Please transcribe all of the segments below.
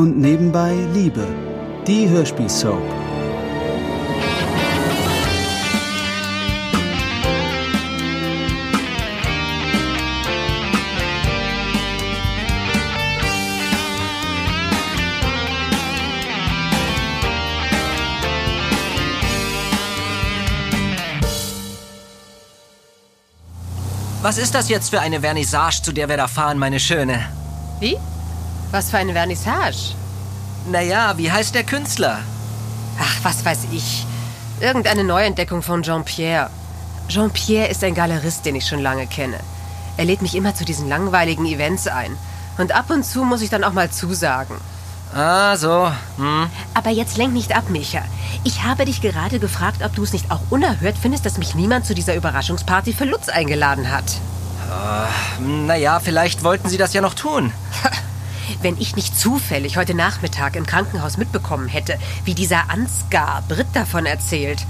Und nebenbei Liebe, die Hörspielsoap. Was ist das jetzt für eine Vernissage, zu der wir da fahren, meine Schöne? Wie? Was für eine Vernissage? Naja, wie heißt der Künstler? Ach, was weiß ich. Irgendeine Neuentdeckung von Jean-Pierre. Jean-Pierre ist ein Galerist, den ich schon lange kenne. Er lädt mich immer zu diesen langweiligen Events ein. Und ab und zu muss ich dann auch mal zusagen. Ah, so. Hm. Aber jetzt lenk nicht ab, Micha. Ich habe dich gerade gefragt, ob du es nicht auch unerhört findest, dass mich niemand zu dieser Überraschungsparty für Lutz eingeladen hat. Uh, naja, vielleicht wollten sie das ja noch tun. Wenn ich nicht zufällig heute Nachmittag im Krankenhaus mitbekommen hätte, wie dieser Ansgar Britt davon erzählt.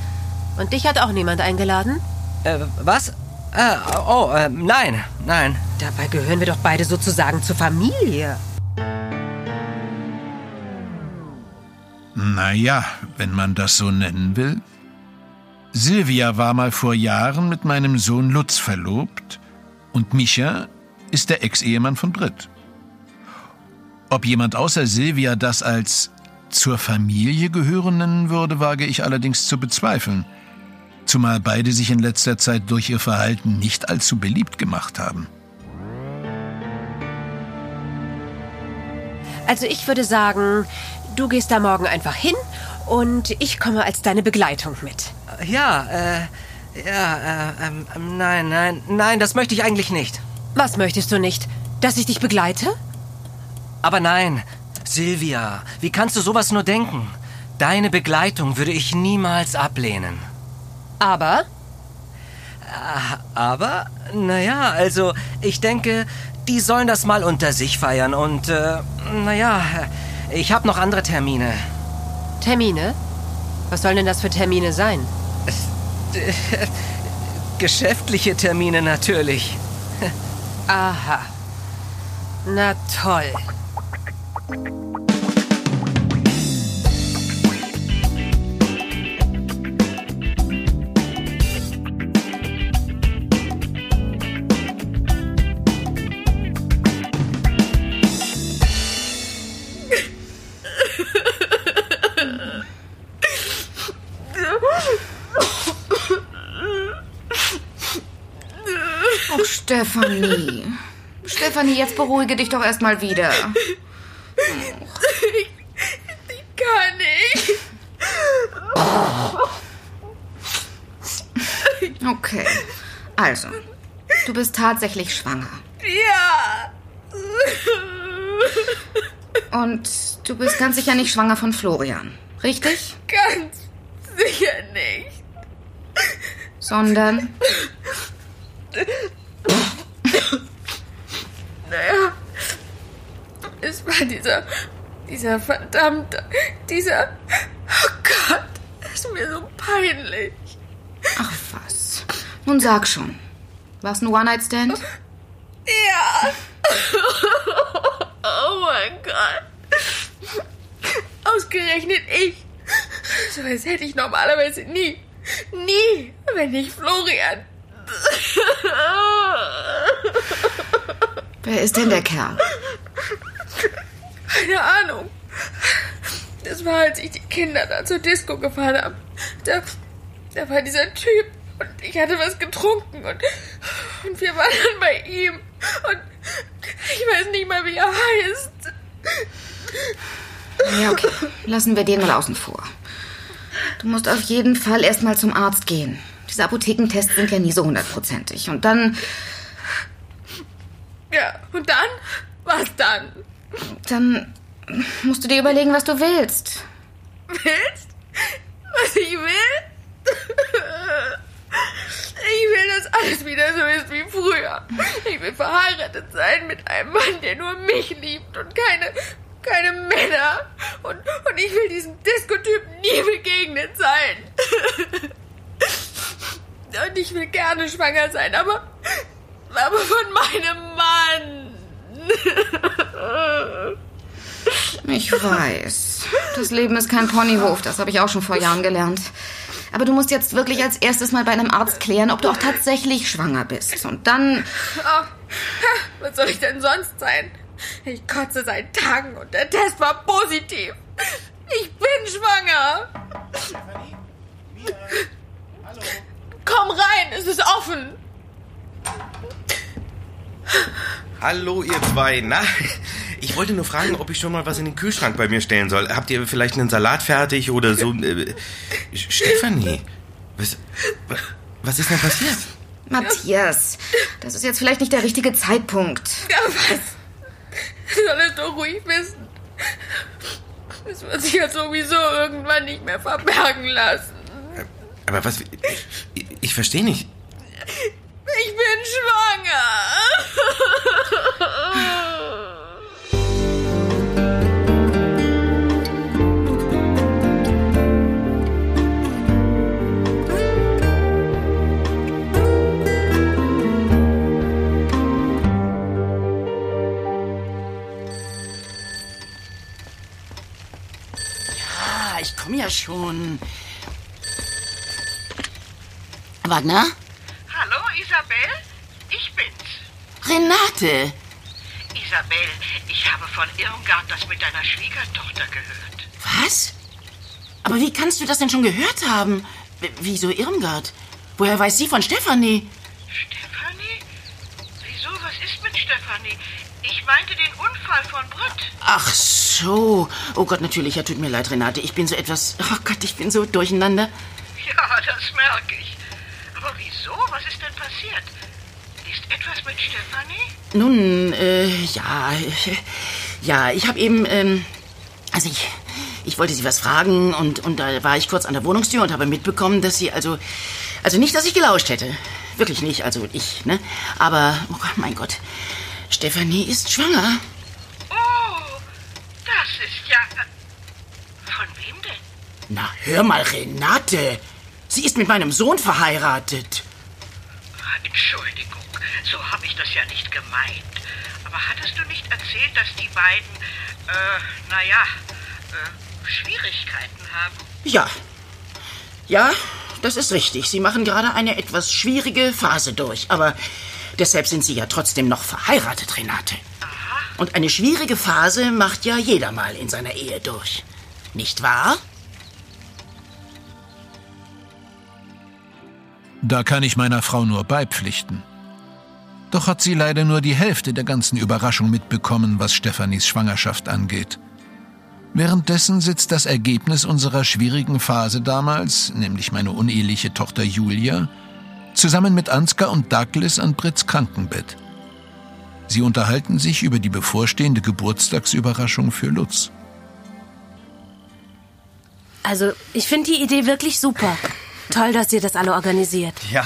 Und dich hat auch niemand eingeladen? Äh, was? Äh, oh, äh, nein, nein. Dabei gehören wir doch beide sozusagen zur Familie. Naja, wenn man das so nennen will. Silvia war mal vor Jahren mit meinem Sohn Lutz verlobt und Micha ist der Ex-Ehemann von Britt. Ob jemand außer Silvia das als zur Familie gehören nennen würde, wage ich allerdings zu bezweifeln. Zumal beide sich in letzter Zeit durch ihr Verhalten nicht allzu beliebt gemacht haben. Also ich würde sagen, du gehst da morgen einfach hin und ich komme als deine Begleitung mit. Ja, äh, ja, äh, ähm, nein, nein, nein, das möchte ich eigentlich nicht. Was möchtest du nicht? Dass ich dich begleite? Aber nein, Silvia, wie kannst du sowas nur denken? Deine Begleitung würde ich niemals ablehnen. Aber? Aber, naja, also, ich denke, die sollen das mal unter sich feiern und, äh, naja, ich habe noch andere Termine. Termine? Was sollen denn das für Termine sein? Geschäftliche Termine natürlich. Aha. Na toll. Stefanie. Stefanie, jetzt beruhige dich doch erstmal wieder. Ich, ich kann nicht. Okay. Also, du bist tatsächlich schwanger. Ja. Und du bist ganz sicher nicht schwanger von Florian, richtig? Ganz sicher nicht. Sondern. Naja, es war dieser, dieser verdammte, dieser, oh Gott, ist mir so peinlich. Ach was. Nun sag schon. War es ein One-Night-Stand? Ja. Oh mein Gott. Ausgerechnet ich. So was hätte ich normalerweise nie. Nie, wenn nicht Florian. Wer ist denn der Kerl? Keine Ahnung. Das war, als ich die Kinder da zur Disco gefahren habe. Da, da war dieser Typ und ich hatte was getrunken und, und wir waren dann bei ihm. Und ich weiß nicht mal, wie er heißt. Ja, okay. Lassen wir den mal außen vor. Du musst auf jeden Fall erstmal zum Arzt gehen. Diese Apothekentests sind ja nie so hundertprozentig. Und dann. Ja, und dann? Was dann? Dann musst du dir überlegen, was du willst. Willst? Was ich will? Ich will, dass alles wieder so ist wie früher. Ich will verheiratet sein mit einem Mann, der nur mich liebt und keine, keine Männer. Und, und ich will diesem Disco-Typen nie begegnet sein. Und ich will gerne schwanger sein, aber, aber von meinem Mann. Ich weiß. Das Leben ist kein Ponyhof, das habe ich auch schon vor Jahren gelernt. Aber du musst jetzt wirklich als erstes mal bei einem Arzt klären, ob du auch tatsächlich schwanger bist. Und dann. Oh, was soll ich denn sonst sein? Ich kotze seit Tagen und der Test war positiv. Ich bin schwanger. Komm rein, es ist offen. Hallo, ihr zwei. Na, ich wollte nur fragen, ob ich schon mal was in den Kühlschrank bei mir stellen soll. Habt ihr vielleicht einen Salat fertig oder so? Äh, Stefanie, was, was ist denn passiert? Matthias, das ist jetzt vielleicht nicht der richtige Zeitpunkt. Ja, was? Soll es doch ruhig wissen. Es wird sich ja sowieso irgendwann nicht mehr verbergen lassen. Aber was? Ich, ich verstehe nicht. Schon. Wagner? Hallo, Isabel? Ich bin's. Renate! Isabel, ich habe von Irmgard das mit deiner Schwiegertochter gehört. Was? Aber wie kannst du das denn schon gehört haben? W- Wieso Irmgard? Woher weiß sie von Stefanie? Stefanie? Wieso? Was ist mit Stefanie? Ich meinte den Unfall von Britt. Ach so. Oh Gott, natürlich. Ja, tut mir leid, Renate. Ich bin so etwas. Oh Gott, ich bin so durcheinander. Ja, das merke ich. Aber wieso? Was ist denn passiert? Ist etwas mit Stefanie? Nun, äh, ja. Ja, ich habe eben. Ähm, also ich. Ich wollte sie was fragen und, und da war ich kurz an der Wohnungstür und habe mitbekommen, dass sie also. Also nicht, dass ich gelauscht hätte. Wirklich nicht, also ich, ne? Aber, oh Gott, mein Gott. Stefanie ist schwanger. Das ist ja. äh, Von wem denn? Na, hör mal, Renate. Sie ist mit meinem Sohn verheiratet. Entschuldigung, so habe ich das ja nicht gemeint. Aber hattest du nicht erzählt, dass die beiden, äh, naja, äh, Schwierigkeiten haben? Ja. Ja, das ist richtig. Sie machen gerade eine etwas schwierige Phase durch. Aber deshalb sind Sie ja trotzdem noch verheiratet, Renate. Und eine schwierige Phase macht ja jeder mal in seiner Ehe durch. Nicht wahr? Da kann ich meiner Frau nur beipflichten. Doch hat sie leider nur die Hälfte der ganzen Überraschung mitbekommen, was Stefanis Schwangerschaft angeht. Währenddessen sitzt das Ergebnis unserer schwierigen Phase damals, nämlich meine uneheliche Tochter Julia, zusammen mit Ansgar und Douglas an Brits Krankenbett. Sie unterhalten sich über die bevorstehende Geburtstagsüberraschung für Lutz. Also, ich finde die Idee wirklich super. Toll, dass ihr das alle organisiert. Ja.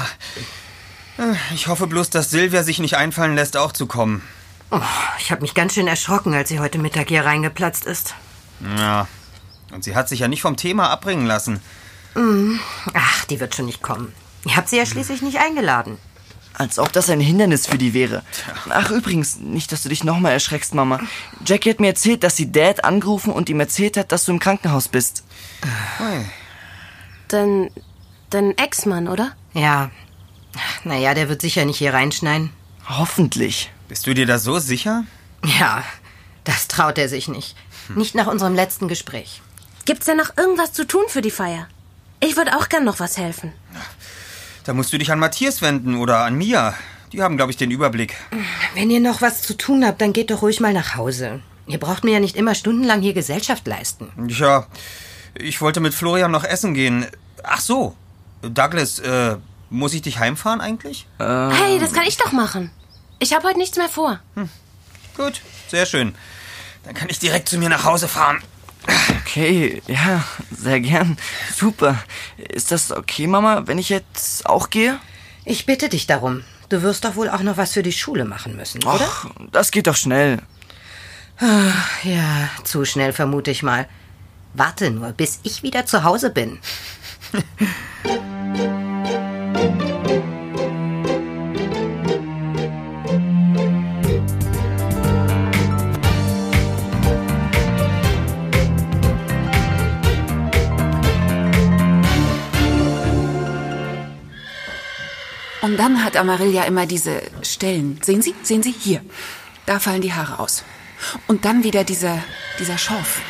Äh, Ich hoffe bloß, dass Silvia sich nicht einfallen lässt, auch zu kommen. Oh, ich habe mich ganz schön erschrocken, als sie heute Mittag hier reingeplatzt ist. Ja. Und sie hat sich ja nicht vom Thema abbringen lassen. Mhm. Ach, die wird schon nicht kommen. Ihr habt sie ja schließlich nicht eingeladen. Als ob das ein Hindernis für die wäre. Ach, übrigens, nicht, dass du dich nochmal erschreckst, Mama. Jackie hat mir erzählt, dass sie Dad angerufen und ihm erzählt hat, dass du im Krankenhaus bist. Dein, dein Ex-Mann, oder? Ja. Naja, der wird sicher nicht hier reinschneiden. Hoffentlich. Bist du dir da so sicher? Ja, das traut er sich nicht. Nicht nach unserem letzten Gespräch. Gibt's denn noch irgendwas zu tun für die Feier? Ich würde auch gern noch was helfen. Da musst du dich an Matthias wenden oder an Mia. Die haben, glaube ich, den Überblick. Wenn ihr noch was zu tun habt, dann geht doch ruhig mal nach Hause. Ihr braucht mir ja nicht immer stundenlang hier Gesellschaft leisten. Ja, ich wollte mit Florian noch essen gehen. Ach so. Douglas, äh, muss ich dich heimfahren eigentlich? Hey, das kann ich doch machen. Ich habe heute nichts mehr vor. Gut, sehr schön. Dann kann ich direkt zu mir nach Hause fahren. Okay, ja, sehr gern. Super. Ist das okay, Mama, wenn ich jetzt auch gehe? Ich bitte dich darum. Du wirst doch wohl auch noch was für die Schule machen müssen, oder? Ach, das geht doch schnell. Ach, ja, zu schnell vermute ich mal. Warte nur, bis ich wieder zu Hause bin. Und dann hat Amarilla immer diese Stellen. Sehen Sie? Sehen Sie? Hier. Da fallen die Haare aus. Und dann wieder dieser, dieser Schorf.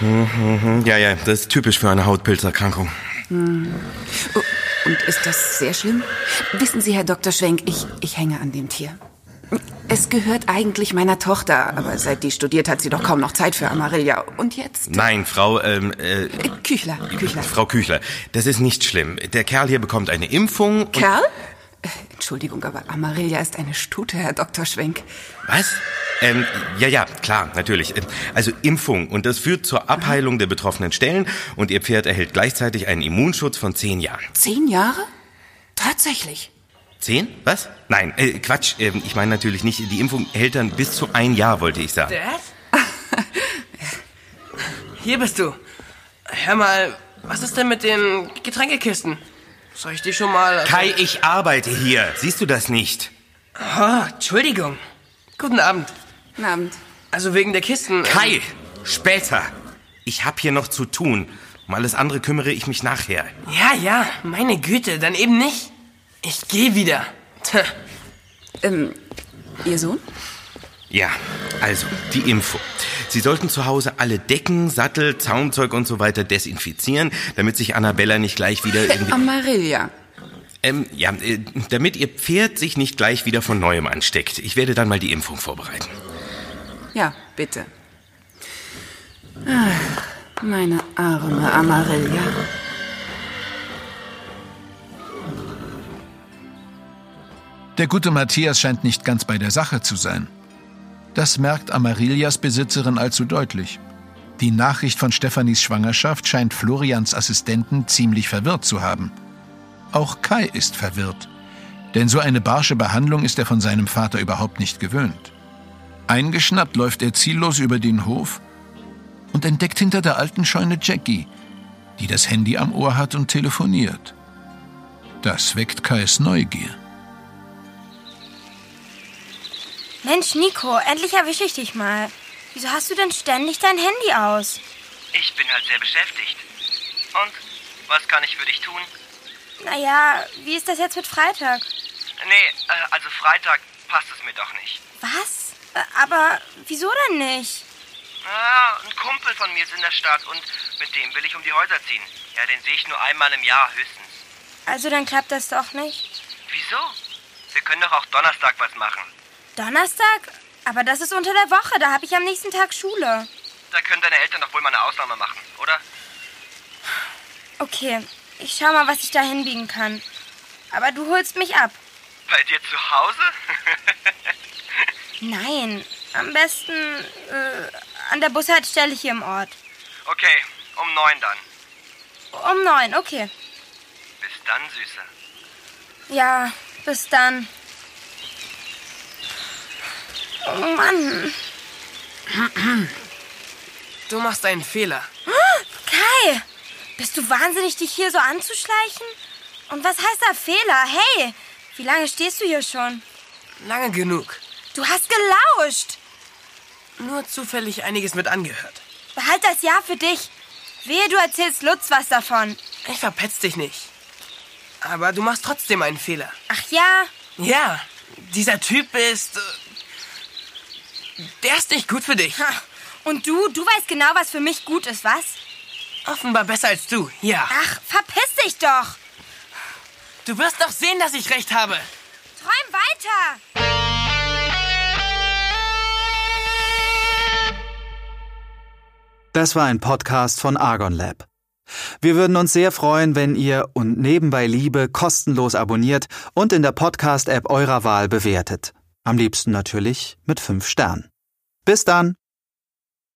Mhm, Ja, ja, das ist typisch für eine Hautpilzerkrankung. Hm. Oh, und ist das sehr schlimm? Wissen Sie, Herr Dr. Schwenk, ich, ich hänge an dem Tier. Es gehört eigentlich meiner Tochter, aber seit die studiert, hat sie doch kaum noch Zeit für Amarilla. Und jetzt? Nein, Frau, ähm, äh, Küchler, Küchler. Frau Küchler, das ist nicht schlimm. Der Kerl hier bekommt eine Impfung. Kerl? Äh, Entschuldigung, aber Amarilla ist eine Stute, Herr Dr. Schwenk. Was? Ähm, ja, ja, klar, natürlich. Also Impfung und das führt zur Abheilung der betroffenen Stellen und Ihr Pferd erhält gleichzeitig einen Immunschutz von zehn Jahren. Zehn Jahre? Tatsächlich. Zehn? Was? Nein, äh, Quatsch. Ähm, ich meine natürlich nicht. Die Impfung hält dann bis zu ein Jahr, wollte ich sagen. Dad? Hier bist du. Hör mal, was ist denn mit den Getränkekisten? Soll ich die schon mal... also- Kai, ich arbeite hier. Siehst du das nicht? Ah, Entschuldigung. Guten Abend. Guten Abend. Also wegen der Kisten... Kai, später. Ich hab hier noch zu tun. Um alles andere kümmere ich mich nachher. Ja, ja, meine Güte, dann eben nicht. Ich gehe wieder. Ähm, Ihr Sohn? Ja, also, die Info. Sie sollten zu Hause alle Decken, Sattel, Zaunzeug und so weiter desinfizieren, damit sich Annabella nicht gleich wieder irgendwie... Amarilla. Ähm, ja, äh, damit ihr Pferd sich nicht gleich wieder von Neuem ansteckt. Ich werde dann mal die Impfung vorbereiten. Ja, bitte. Ach, meine arme Amarilla. Der gute Matthias scheint nicht ganz bei der Sache zu sein. Das merkt Amarillas Besitzerin allzu deutlich. Die Nachricht von Stefanis Schwangerschaft scheint Florians Assistenten ziemlich verwirrt zu haben. Auch Kai ist verwirrt, denn so eine barsche Behandlung ist er von seinem Vater überhaupt nicht gewöhnt. Eingeschnappt läuft er ziellos über den Hof und entdeckt hinter der alten Scheune Jackie, die das Handy am Ohr hat und telefoniert. Das weckt Kais Neugier. Mensch, Nico, endlich erwische ich dich mal. Wieso hast du denn ständig dein Handy aus? Ich bin halt sehr beschäftigt. Und was kann ich für dich tun? Naja, wie ist das jetzt mit Freitag? Nee, äh, also Freitag passt es mir doch nicht. Was? Äh, Aber wieso denn nicht? Ah, ein Kumpel von mir ist in der Stadt und mit dem will ich um die Häuser ziehen. Ja, den sehe ich nur einmal im Jahr höchstens. Also dann klappt das doch nicht. Wieso? Wir können doch auch Donnerstag was machen. Donnerstag? Aber das ist unter der Woche, da habe ich am nächsten Tag Schule. Da können deine Eltern doch wohl mal eine Ausnahme machen, oder? Okay, ich schau mal, was ich da hinbiegen kann. Aber du holst mich ab. Bei dir zu Hause? Nein, am besten äh, an der Bushaltestelle hier im Ort. okay, um neun dann. Um neun, okay. Bis dann, Süße. Ja, bis dann. Oh Mann. Du machst einen Fehler. Kai, bist du wahnsinnig, dich hier so anzuschleichen? Und was heißt da Fehler? Hey, wie lange stehst du hier schon? Lange genug. Du hast gelauscht. Nur zufällig einiges mit angehört. Behalt das Ja für dich. Wehe, du erzählst Lutz was davon. Ich verpetz dich nicht. Aber du machst trotzdem einen Fehler. Ach ja? Ja, dieser Typ ist... Der ist nicht gut für dich. Und du, du weißt genau, was für mich gut ist, was? Offenbar besser als du, ja. Ach, verpiss dich doch. Du wirst doch sehen, dass ich recht habe. Träum weiter. Das war ein Podcast von Argon Lab. Wir würden uns sehr freuen, wenn ihr und nebenbei Liebe kostenlos abonniert und in der Podcast-App eurer Wahl bewertet. Am liebsten natürlich mit 5 Sternen. Bis dann!